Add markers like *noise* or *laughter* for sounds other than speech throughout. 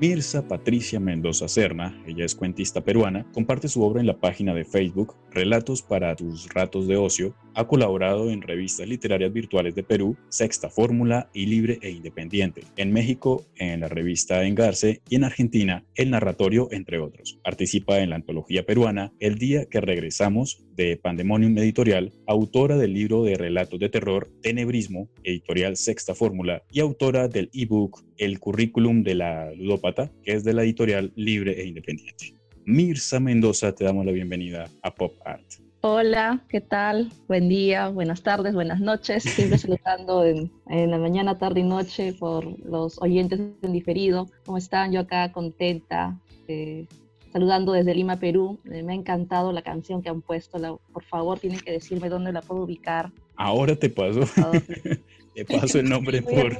Mirza Patricia Mendoza Serna, ella es cuentista peruana, comparte su obra en la página de Facebook Relatos para tus ratos de ocio, ha colaborado en revistas literarias virtuales de Perú, Sexta Fórmula y Libre e Independiente, en México en la revista Engarce y en Argentina El Narratorio, entre otros. Participa en la antología peruana El día que regresamos de Pandemonium Editorial, autora del libro de relatos de terror Tenebrismo, editorial Sexta Fórmula, y autora del ebook El currículum de la ludópata, que es de la editorial Libre e Independiente. Mirza Mendoza, te damos la bienvenida a Pop Art. Hola, ¿qué tal? Buen día, buenas tardes, buenas noches. Siempre *laughs* saludando en, la mañana, tarde y noche por los oyentes en diferido. ¿Cómo están? Yo acá contenta, eh, saludando desde Lima, Perú. Eh, me ha encantado la canción que han puesto. por favor, tienen que decirme dónde la puedo ubicar. Ahora te paso. *laughs* te paso el nombre por.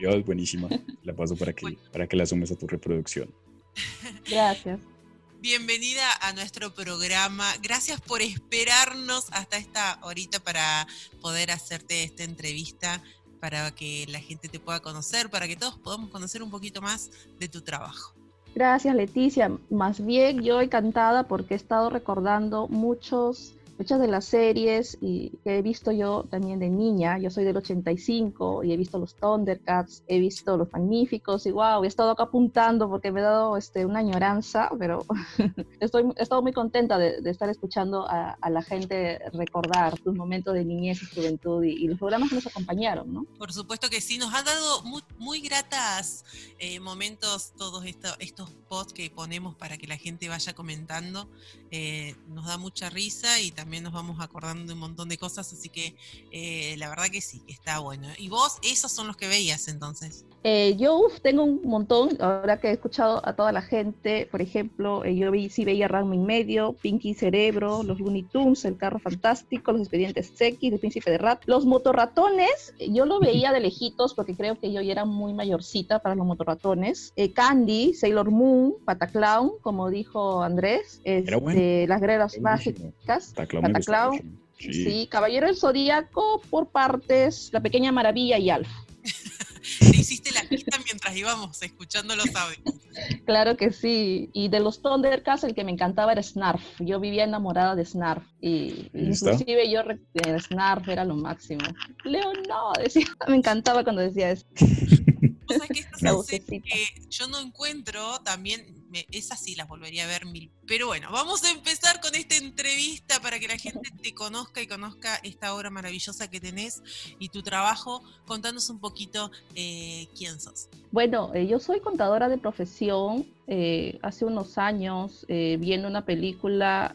Dios, buenísima. La paso para que, para que la sumes a tu reproducción. Gracias. Bienvenida a nuestro programa. Gracias por esperarnos hasta esta horita para poder hacerte esta entrevista, para que la gente te pueda conocer, para que todos podamos conocer un poquito más de tu trabajo. Gracias, Leticia. Más bien yo encantada porque he estado recordando muchos muchas de las series y, que he visto yo también de niña, yo soy del 85 y he visto los Thundercats, he visto los Magníficos y wow, he estado acá apuntando porque me he dado este, una añoranza, pero *laughs* estoy, he estado muy contenta de, estar escuchando a, la gente recordar sus momentos de niñez y juventud y, los programas que nos acompañaron, ¿no? Por supuesto que sí, nos ha dado muy, muy gratas eh, momentos todos estos, estos posts que ponemos para que la gente vaya comentando, eh, nos da mucha risa y también también nos vamos acordando de un montón de cosas, así que eh, la verdad que sí, está bueno. ¿Y vos, esos son los que veías entonces? Eh, yo tengo un montón, ahora que he escuchado a toda la gente, por ejemplo, eh, yo vi, sí veía Ranma y Medio, Pinky Cerebro, los Looney Tunes, El Carro Fantástico, Los Expedientes X, El Príncipe de Rat. Los motorratones, yo lo veía de lejitos porque creo que yo ya era muy mayorcita para los motorratones. Candy, Sailor Moon, Pataclown, como dijo Andrés, este, Las Guerreras Mágicas. Cataclown. Sí. Caballero del Zodíaco por partes, La Pequeña Maravilla y Alf. *laughs* Te hiciste la lista mientras íbamos escuchando los audios. *laughs* Claro que sí. Y de los Thundercats, el que me encantaba era Snarf. Yo vivía enamorada de Snarf. Y inclusive yo, Snarf era lo máximo. Leo, no, decía, *laughs* me encantaba cuando decía eso. ¿Vos sabés que estas que yo no encuentro también esas sí las volvería a ver mil. Pero bueno, vamos a empezar con esta entrevista para que la gente te conozca y conozca esta obra maravillosa que tenés y tu trabajo. Contanos un poquito eh, quién sos. Bueno, eh, yo soy contadora de profesión. Eh, hace unos años, viendo una película,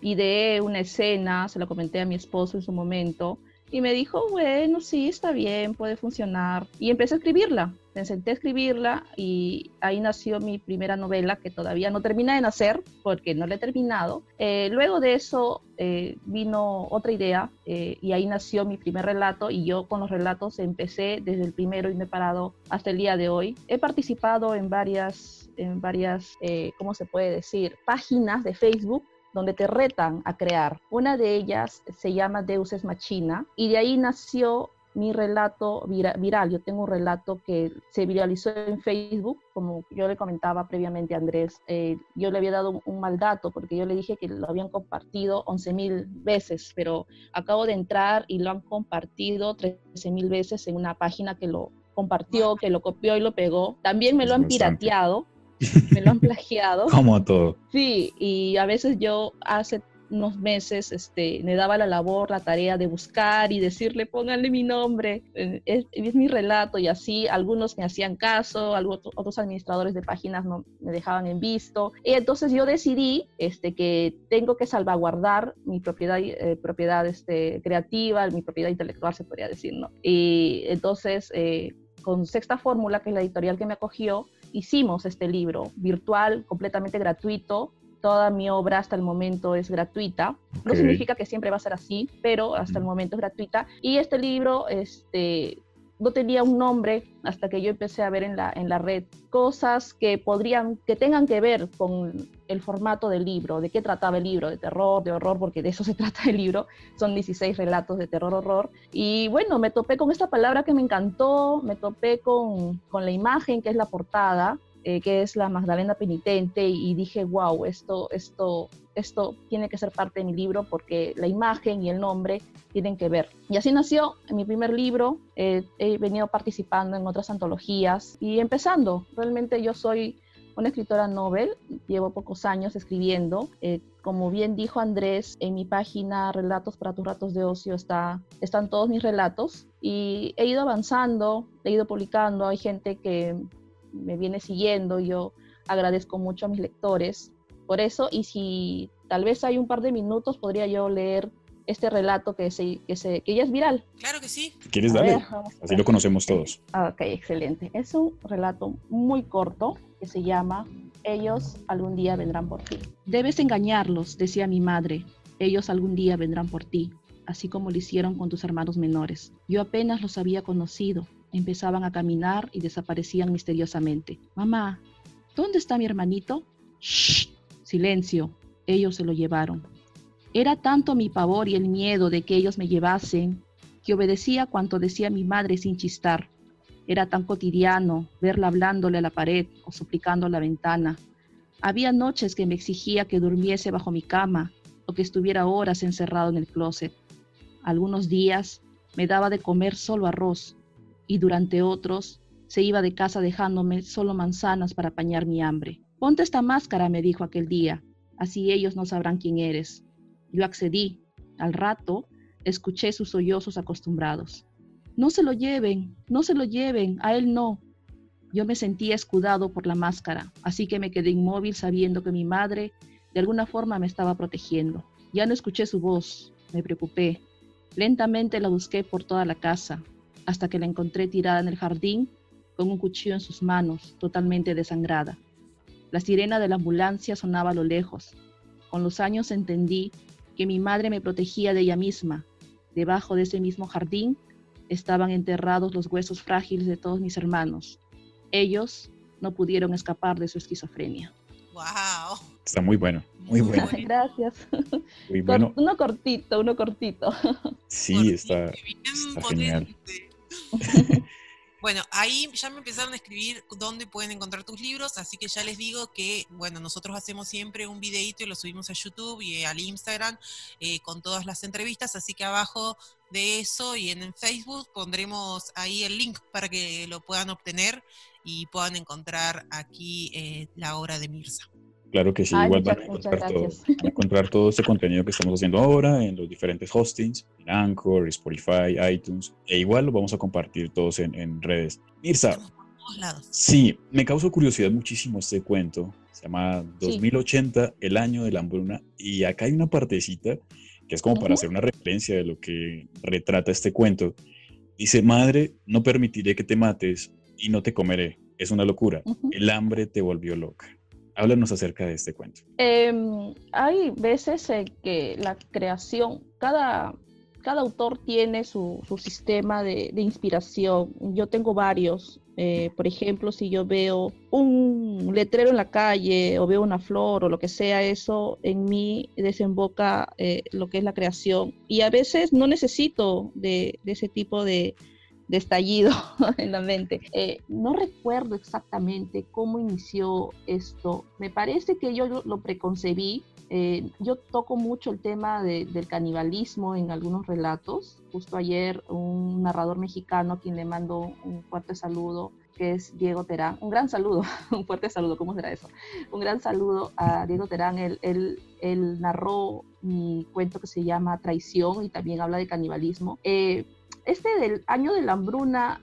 ideé una escena, se la comenté a mi esposo en su momento. Y me dijo, bueno, sí, está bien, puede funcionar. Y empecé a escribirla me senté a escribirla y ahí nació mi primera novela que todavía no termina de nacer porque no la he terminado. Eh, luego de eso eh, vino otra idea eh, y ahí nació mi primer relato y yo con los relatos empecé desde el primero y me he parado hasta el día de hoy. He participado en varias, en varias ¿cómo se puede decir? Páginas de Facebook donde te retan a crear. Una de ellas se llama Deus es Machina y de ahí nació mi relato viral. Yo tengo un relato que se viralizó en Facebook, como yo le comentaba previamente a Andrés. Eh, yo le había dado un, mal dato porque yo le dije que lo habían compartido 11 mil veces, pero acabo de entrar y lo han compartido 13 mil veces en una página que lo compartió, que lo copió y lo pegó. También me lo han pirateado. Me lo han *laughs* plagiado. Como todo. Sí, y a veces yo hace unos meses este, me daba la labor, la tarea de buscar y decirle, pónganle mi nombre, eh, es, es mi relato y así algunos me hacían caso, otros administradores de páginas no me dejaban en visto. Y entonces yo decidí este, que tengo que salvaguardar mi propiedad, eh, propiedad este, creativa, mi propiedad intelectual, se podría decir, ¿no? Y entonces, eh, con Sexta Fórmula, que es la editorial que me acogió, hicimos este libro virtual, completamente gratuito, toda mi obra hasta el momento es gratuita. No significa que siempre va a ser así, pero hasta el momento es gratuita. Y este libro, este, no tenía un nombre hasta que yo empecé a ver en la, en la red cosas que podrían, que tengan que ver con el formato del libro, de qué trataba el libro, de terror, de horror, porque de eso se *laughs* trata el libro, son 16 relatos de terror-horror. Y bueno, me topé con esta palabra que me encantó, me topé con, con la imagen que es la portada, eh, que es la Magdalena Penitente, y dije, wow, esto, esto, esto tiene que ser parte de mi libro porque la imagen y el nombre tienen que ver. Y así nació mi primer libro. he venido participando en otras antologías y empezando. Realmente yo soy una escritora novel, llevo pocos años escribiendo. Eh, como bien dijo Andrés, en mi página Relatos para tus ratos de ocio está, están todos mis relatos y he ido avanzando, he ido publicando, hay gente que me viene siguiendo, yo agradezco mucho a mis lectores por eso y si tal vez hay un par de minutos podría yo leer este relato que, se, que, se, que ya es viral. Claro que sí. ¿Quieres darle? Así lo conocemos todos. Ah, ok, excelente. Es un relato muy corto que se llama Ellos algún día vendrán por ti. Debes engañarlos, decía mi madre. Ellos algún día vendrán por ti, así como lo hicieron con tus hermanos menores. Yo apenas los había conocido. Empezaban a caminar y desaparecían misteriosamente. Mamá, ¿dónde está mi hermanito? Shh, silencio. Ellos se lo llevaron. Era tanto mi pavor y el miedo de que ellos me llevasen que obedecía cuanto decía mi madre sin chistar. Era tan cotidiano verla hablándole a la pared o suplicando a la ventana. Había noches que me exigía que durmiese bajo mi cama o que estuviera horas encerrado en el closet. Algunos días me daba de comer solo arroz y durante otros se iba de casa dejándome solo manzanas para apañar mi hambre. Ponte esta máscara, me dijo aquel día, así ellos no sabrán quién eres. Yo accedí. Al rato, escuché sus sollozos acostumbrados. No se lo lleven, no se lo lleven, a él no. Yo me sentía escudado por la máscara, así que me quedé inmóvil sabiendo que mi madre de alguna forma me estaba protegiendo. Ya no escuché su voz, me preocupé. Lentamente la busqué por toda la casa, hasta que la encontré tirada en el jardín con un cuchillo en sus manos, totalmente desangrada. La sirena de la ambulancia sonaba a lo lejos. Con los años entendí que mi madre me protegía de ella misma. Debajo de ese mismo jardín estaban enterrados los huesos frágiles de todos mis hermanos. Ellos no pudieron escapar de su esquizofrenia. ¡Wow! Está muy bueno, muy bueno. Gracias. Muy bueno. Uno cortito, uno cortito. Sí, está, está genial. *laughs* Bueno, ahí ya me empezaron a escribir dónde pueden encontrar tus libros, así que ya les digo que, bueno, nosotros hacemos siempre un videito y lo subimos a YouTube y al Instagram eh, con todas las entrevistas, así que abajo de eso y en Facebook pondremos ahí el link para que lo puedan obtener y puedan encontrar aquí eh, la obra de Mirza. Claro que sí, igual van a, encontrar todo, van a encontrar todo este contenido que estamos haciendo ahora en los diferentes hostings, en Anchor, Spotify, iTunes, e igual lo vamos a compartir todos en, redes. Mirza, sí, me causó curiosidad muchísimo este cuento, se llama 2080, el año de la hambruna, y acá hay una partecita que es como para hacer una referencia de lo que retrata este cuento. Dice, madre, no permitiré que te mates y no te comeré. Es una locura. El hambre te volvió loca. Háblanos acerca de este cuento. Em, hay veces que la creación, cada, cada autor tiene su, su sistema de, inspiración. Yo tengo varios. Eh, por ejemplo, si yo veo un letrero en la calle o veo una flor o lo que sea, eso en mí desemboca eh, lo que es la creación. Y a veces no necesito de ese tipo de, de estallido *laughs* en la mente. Eh, no recuerdo exactamente cómo inició esto. Me parece que yo lo, preconcebí. Eh, yo toco mucho el tema del canibalismo en algunos relatos. Justo ayer un narrador mexicano a quien le mando un fuerte saludo que es Diego Terán. Un gran saludo, *laughs* un fuerte saludo, ¿cómo será eso? Un gran saludo a Diego Terán. Él, él, él narró mi cuento que se llama Traición y también habla de canibalismo. Eh, este del año de la hambruna,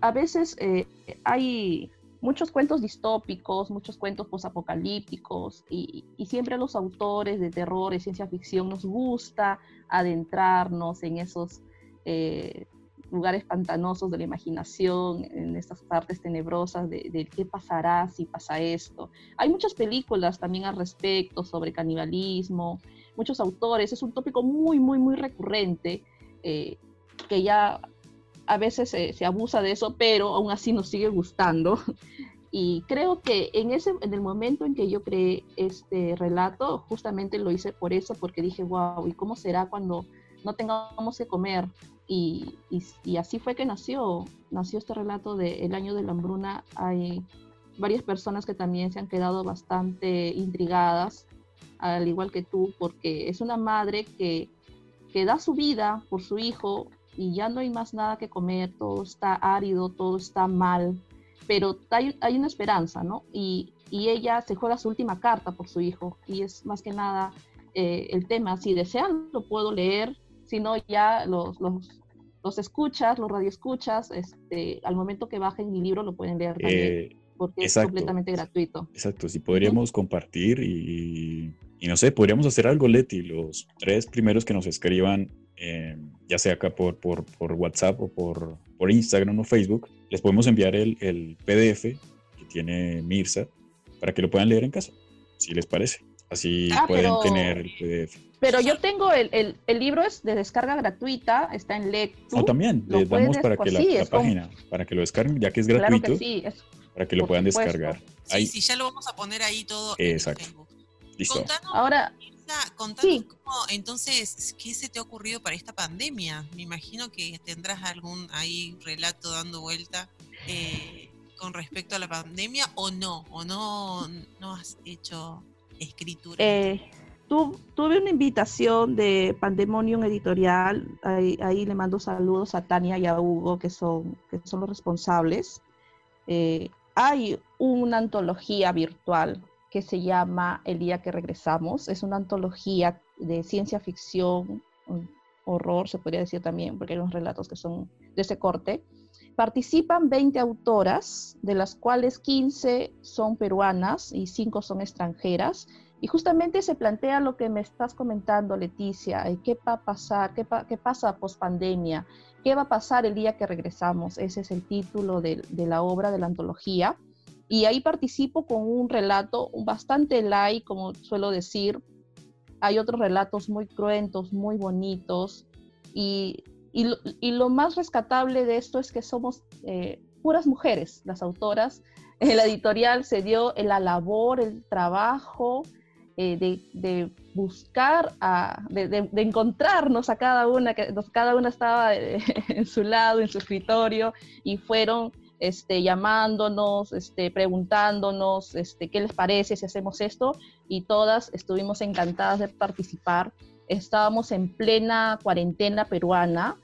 a veces eh, hay muchos cuentos distópicos, muchos cuentos posapocalípticos y, y siempre a los autores de terror y ciencia ficción nos gusta adentrarnos en esos eh, lugares pantanosos de la imaginación, en estas partes tenebrosas de, qué pasará si pasa esto. Hay muchas películas también al respecto sobre canibalismo, muchos autores, es un tópico muy, muy, muy recurrente. Eh, que ya a veces se, abusa de eso, pero aún así nos sigue gustando. *laughs* Y creo que en, ese, en el momento en que yo creé este relato, justamente lo hice por eso, porque dije, wow, ¿y cómo será cuando no tengamos que comer? Y, y, así fue que nació, nació este relato de El año de la hambruna. Hay varias personas que también se han quedado bastante intrigadas, al igual que tú, porque es una madre que, que da su vida por su hijo y ya no hay más nada que comer, todo está árido, todo está mal, pero hay, hay una esperanza, ¿no? Y, y, ella se juega su última carta por su hijo y es más que nada eh, el tema, si desean lo puedo leer, si no ya los, los, los escuchas, los radioescuchas, este, al momento que bajen mi libro lo pueden leer también. Eh, porque es completamente gratuito. Exacto, si podríamos compartir y, y, no sé, podríamos hacer algo, Leti, los tres primeros que nos escriban, eh, ya sea acá por, por, por, WhatsApp o por, por Instagram o Facebook, les podemos enviar el, el PDF que tiene Mirza para que lo puedan leer en casa, si les parece. Así ah, pueden tener el PDF. Pero yo tengo el, el, el, libro es de descarga gratuita, está en Lectu. O también, les damos para que la, la página, para que lo descarguen, ya que es gratuito. Claro que sí, es, para que lo puedan descargar. Sí, sí, ya lo vamos a poner ahí todo Exacto. en. Listo. Contanos, Ahora, contanos cómo, entonces, ¿qué se te ha ocurrido para esta pandemia? Me imagino que tendrás algún ahí relato dando vuelta eh, con respecto a la pandemia o no, o no, no has hecho escritura. Eh, tuve una invitación de Pandemonium Editorial, ahí, ahí, le mando saludos a Tania y a Hugo, que son, que son los responsables. Eh, hay una antología virtual que se llama El día que regresamos. Es una antología de ciencia ficción, horror, se podría decir también, porque hay unos relatos que son de ese corte. Participan 20 autoras, de las cuales 15 son peruanas y 5 son extranjeras. Y justamente se plantea lo que me estás comentando, Leticia, ¿qué va a pasar? ¿Qué, qué pasa post pandemia? ¿Qué va a pasar el día que regresamos? Ese es el título de, la obra, de la antología. Y ahí participo con un relato bastante light, como suelo decir. Hay otros relatos muy cruentos, muy bonitos. Y, y, lo, más rescatable de esto es que somos eh, puras mujeres, las autoras. El editorial se dio la labor, el trabajo eh, de, buscar, a, de, encontrarnos a cada una, que cada una estaba eh, *laughs* en su lado, en su escritorio, y fueron este, llamándonos, este, preguntándonos este, qué les parece si hacemos esto, y todas estuvimos encantadas de participar. Estábamos en plena cuarentena peruana,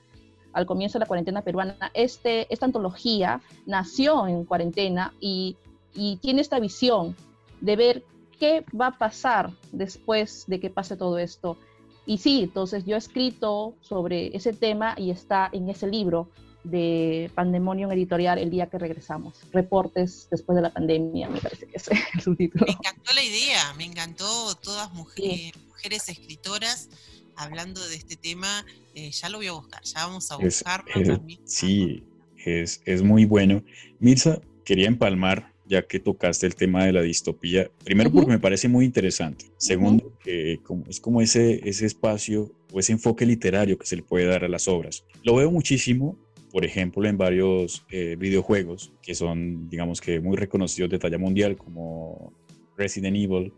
al comienzo de la cuarentena peruana. Este, esta antología nació en cuarentena y, y tiene esta visión de ver qué va a pasar después de que pase todo esto. Y sí, entonces yo he escrito sobre ese tema y está en ese libro de Pandemonium Editorial el día que regresamos. Reportes después de la pandemia, me parece que es el subtítulo. Me encantó la idea, me encantó todas mujeres, mujeres escritoras hablando de este tema. Eh, ya lo voy a buscar, ya vamos a buscarlo también. Sí, es, es muy bueno. Mirza, quería empalmar ya que tocaste el tema de la distopía. Primero, porque me parece muy interesante. Segundo, que como, es como ese, ese espacio o ese enfoque literario que se le puede dar a las obras. Lo veo muchísimo, por ejemplo, en varios eh, videojuegos que son, digamos que, muy reconocidos de talla mundial, como Resident Evil,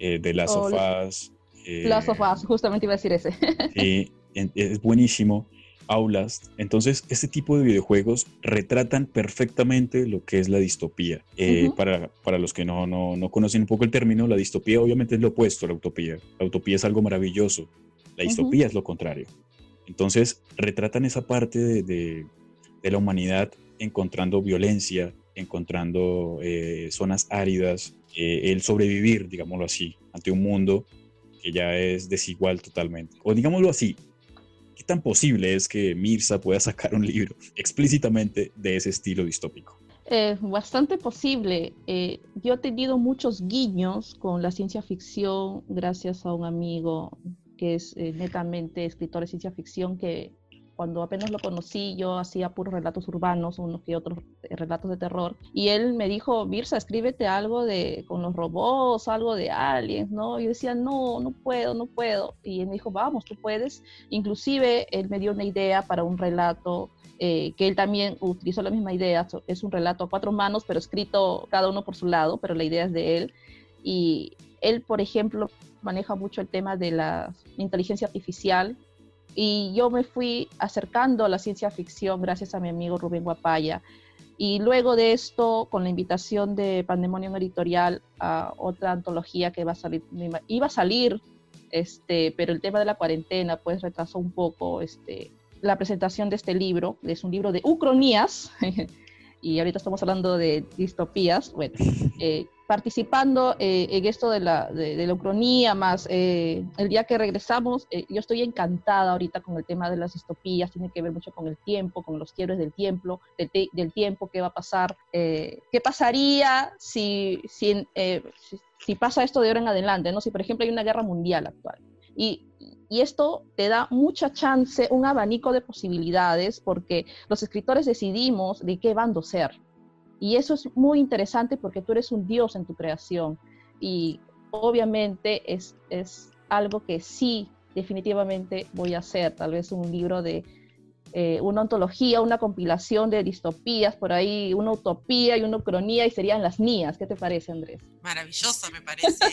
eh, The Last of Us. Eh, Last of Us, justamente iba a decir ese. *laughs* sí, es buenísimo aulas. Entonces, este tipo de videojuegos retratan perfectamente lo que es la distopía. Eh, para, para, los que no, no, no, conocen un poco el término, la distopía obviamente es lo opuesto a la utopía. La utopía es algo maravilloso, la distopía es lo contrario. Entonces, retratan esa parte de, de, la humanidad encontrando violencia, encontrando eh, zonas áridas, eh, el sobrevivir, digámoslo así, ante un mundo que ya es desigual totalmente. O digámoslo así, ¿Qué tan posible es que Mirza pueda sacar un libro explícitamente de ese estilo distópico? Eh, bastante posible. Yo he tenido muchos guiños con la ciencia ficción gracias a un amigo que es netamente escritor de ciencia ficción que cuando apenas lo conocí, yo hacía puros relatos urbanos, unos que otros eh, relatos de terror. Y él me dijo, Virsa, escríbete algo de con los robots, algo de aliens, ¿no? Y yo decía, no, no puedo, no puedo. Y él me dijo, vamos, tú puedes. Inclusive, él me dio una idea para un relato eh, que él también utilizó la misma idea. Es un relato a cuatro manos, pero escrito cada uno por su lado, pero la idea es de él. Y él, por ejemplo, maneja mucho el tema de la inteligencia artificial y yo me fui acercando a la ciencia ficción gracias a mi amigo Rubén Guapaya. y luego de esto, con la invitación de Pandemonium Editorial a otra antología que va a salir, iba a salir, este, pero el tema de la cuarentena pues retrasó un poco este, la presentación de este libro. Es un libro de ucronías, *laughs* y ahorita estamos hablando de distopías. Bueno, *laughs* eh, participando eh, en esto de la, de, la ucronía, más eh, el día que regresamos, eh, yo estoy encantada ahorita con el tema de las distopías, tiene que ver mucho con el tiempo, con los quiebres del tiempo, del, del tiempo, qué va a pasar, qué pasaría si, si, si, pasa esto de ahora en adelante, ¿no? Si, por ejemplo, hay una guerra mundial actual. Y, y esto te da mucha chance, un abanico de posibilidades, porque los escritores decidimos de qué bando ser. Y eso es muy interesante porque tú eres un dios en tu creación. Y obviamente es, es algo que sí, definitivamente voy a hacer. Tal vez un libro de eh, una ontología, una compilación de distopías, por ahí una utopía y una ucronía y serían las mías. ¿Qué te parece, Andrés? Maravilloso, me parece.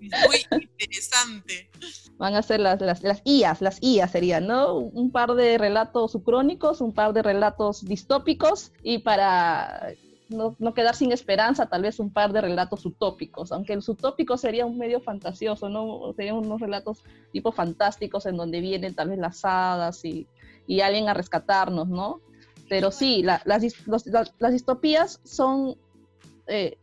Muy interesante. Van a ser las, las, las IAS, las IAS serían, ¿no? Un par de relatos ucrónicos, un par de relatos distópicos y para no, no, quedar sin esperanza, tal vez un par de relatos utópicos, aunque los utópicos sería un medio fantasioso, ¿no? Serían unos relatos tipo fantásticos en donde vienen tal vez las hadas y, y alguien a rescatarnos, ¿no? Pero sí, las, las, distopías son, eh,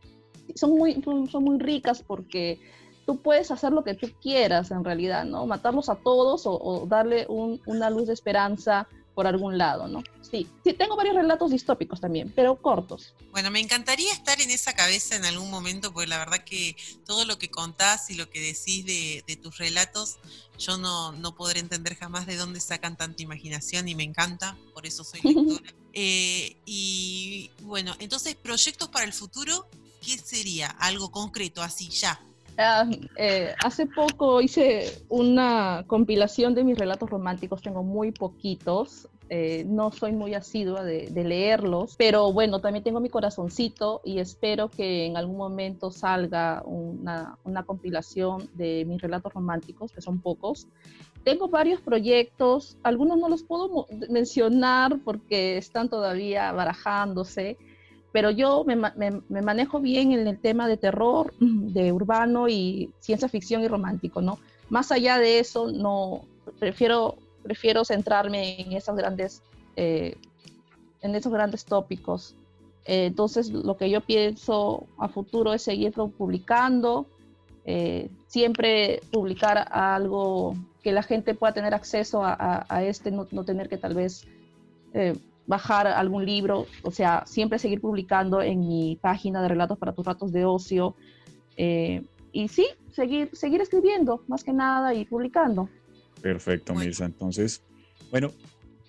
son, muy, son muy ricas porque tú puedes hacer lo que tú quieras en realidad, ¿no? Matarlos a todos o, darle una luz de esperanza por algún lado, ¿no? Sí, sí, tengo varios relatos distópicos también, pero cortos. Bueno, me encantaría estar en esa cabeza en algún momento, porque la verdad que todo lo que contás y lo que decís de, tus relatos, yo no, no, podré entender jamás de dónde sacan tanta imaginación y me encanta, por eso soy *laughs* lectora. Eh, y bueno, entonces, proyectos para el futuro, ¿qué sería? Algo concreto, así ya, Ah, eh, hace poco hice una compilación de mis relatos románticos, tengo muy poquitos, eh, no soy muy asidua de, leerlos, pero bueno, también tengo mi corazoncito y espero que en algún momento salga una, una compilación de mis relatos románticos, que son pocos. Tengo varios proyectos, algunos no los puedo mencionar porque están todavía barajándose pero yo me, manejo bien en el tema de terror, *clears throat* de urbano y ciencia ficción y romántico, ¿no? Más allá de eso, no, prefiero, prefiero centrarme en esas grandes, eh, en esos grandes tópicos. Eh, entonces, lo que yo pienso a futuro es seguir publicando, eh, siempre publicar algo que la gente pueda tener acceso a, este, no, no, tener que tal vez bajar algún libro, o sea, siempre seguir publicando en mi página de relatos para tus ratos de ocio. Eh, y sí, seguir, seguir escribiendo más que nada y publicando. Perfecto, Mirza. Entonces, bueno,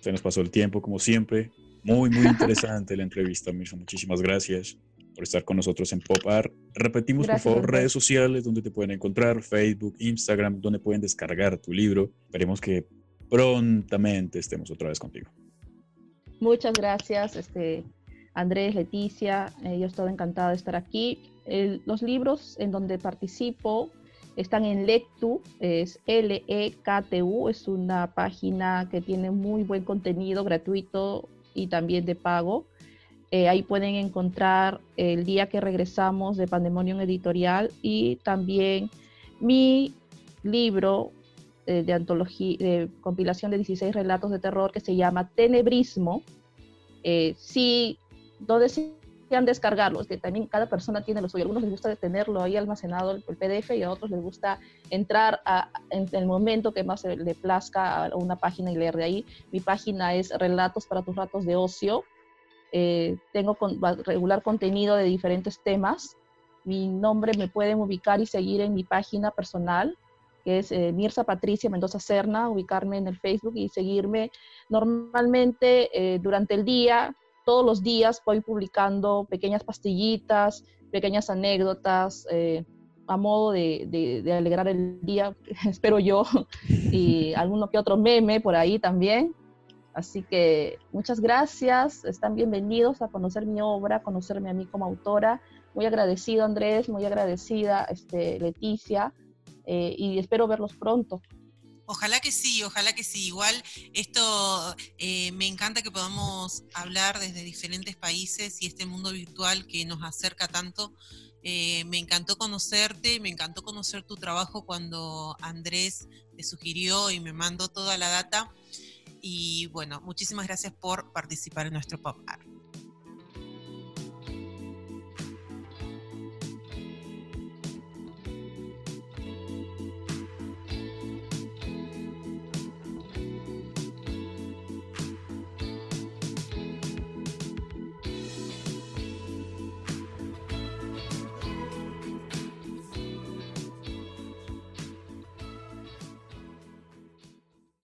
se nos pasó el tiempo como siempre. Muy, muy interesante la entrevista, Mirza. Muchísimas gracias por estar con nosotros en Pop Art. Repetimos, por favor, redes sociales donde te pueden encontrar, Facebook, Instagram, donde pueden descargar tu libro. Esperemos que prontamente estemos otra vez contigo. Muchas gracias, este, Andrés, Leticia. Eh, yo estoy encantada de estar aquí. los libros en donde participo están en Lectu, es L-E-K-T-U, es una página que tiene muy buen contenido gratuito y también de pago. Eh, ahí pueden encontrar el día que regresamos de Pandemonium Editorial y también mi libro eh, de antología, de compilación de 16 relatos de terror que se llama Tenebrismo. Eh, sí, donde han descargarlos, que también cada persona tiene lo suyo. A algunos les gusta tenerlo ahí almacenado el, PDF y a otros les gusta entrar a, en el momento que más le plazca a una página y leer de ahí. Mi página es Relatos para tus ratos de ocio. Eh, tengo con, regular contenido de diferentes temas. Mi nombre me pueden ubicar y seguir en mi página personal, que es eh, Mirza Patricia Mendoza Serna, ubicarme en el Facebook y seguirme. Normalmente eh, durante el día, todos los días voy publicando pequeñas pastillitas, pequeñas anécdotas, eh, a modo de, de, alegrar el día, *laughs* espero yo, *laughs* y alguno que otro meme por ahí también. Así que muchas gracias, están bienvenidos a conocer mi obra, a conocerme a mí como autora. Muy agradecido Andrés, muy agradecida este, Leticia eh, y espero verlos pronto. Ojalá que sí, ojalá que sí. Igual esto eh, me encanta que podamos hablar desde diferentes países y este mundo virtual que nos acerca tanto. Eh, me encantó conocerte, me encantó conocer tu trabajo cuando Andrés te sugirió y me mandó toda la data. Y bueno, muchísimas gracias por participar en nuestro pop art.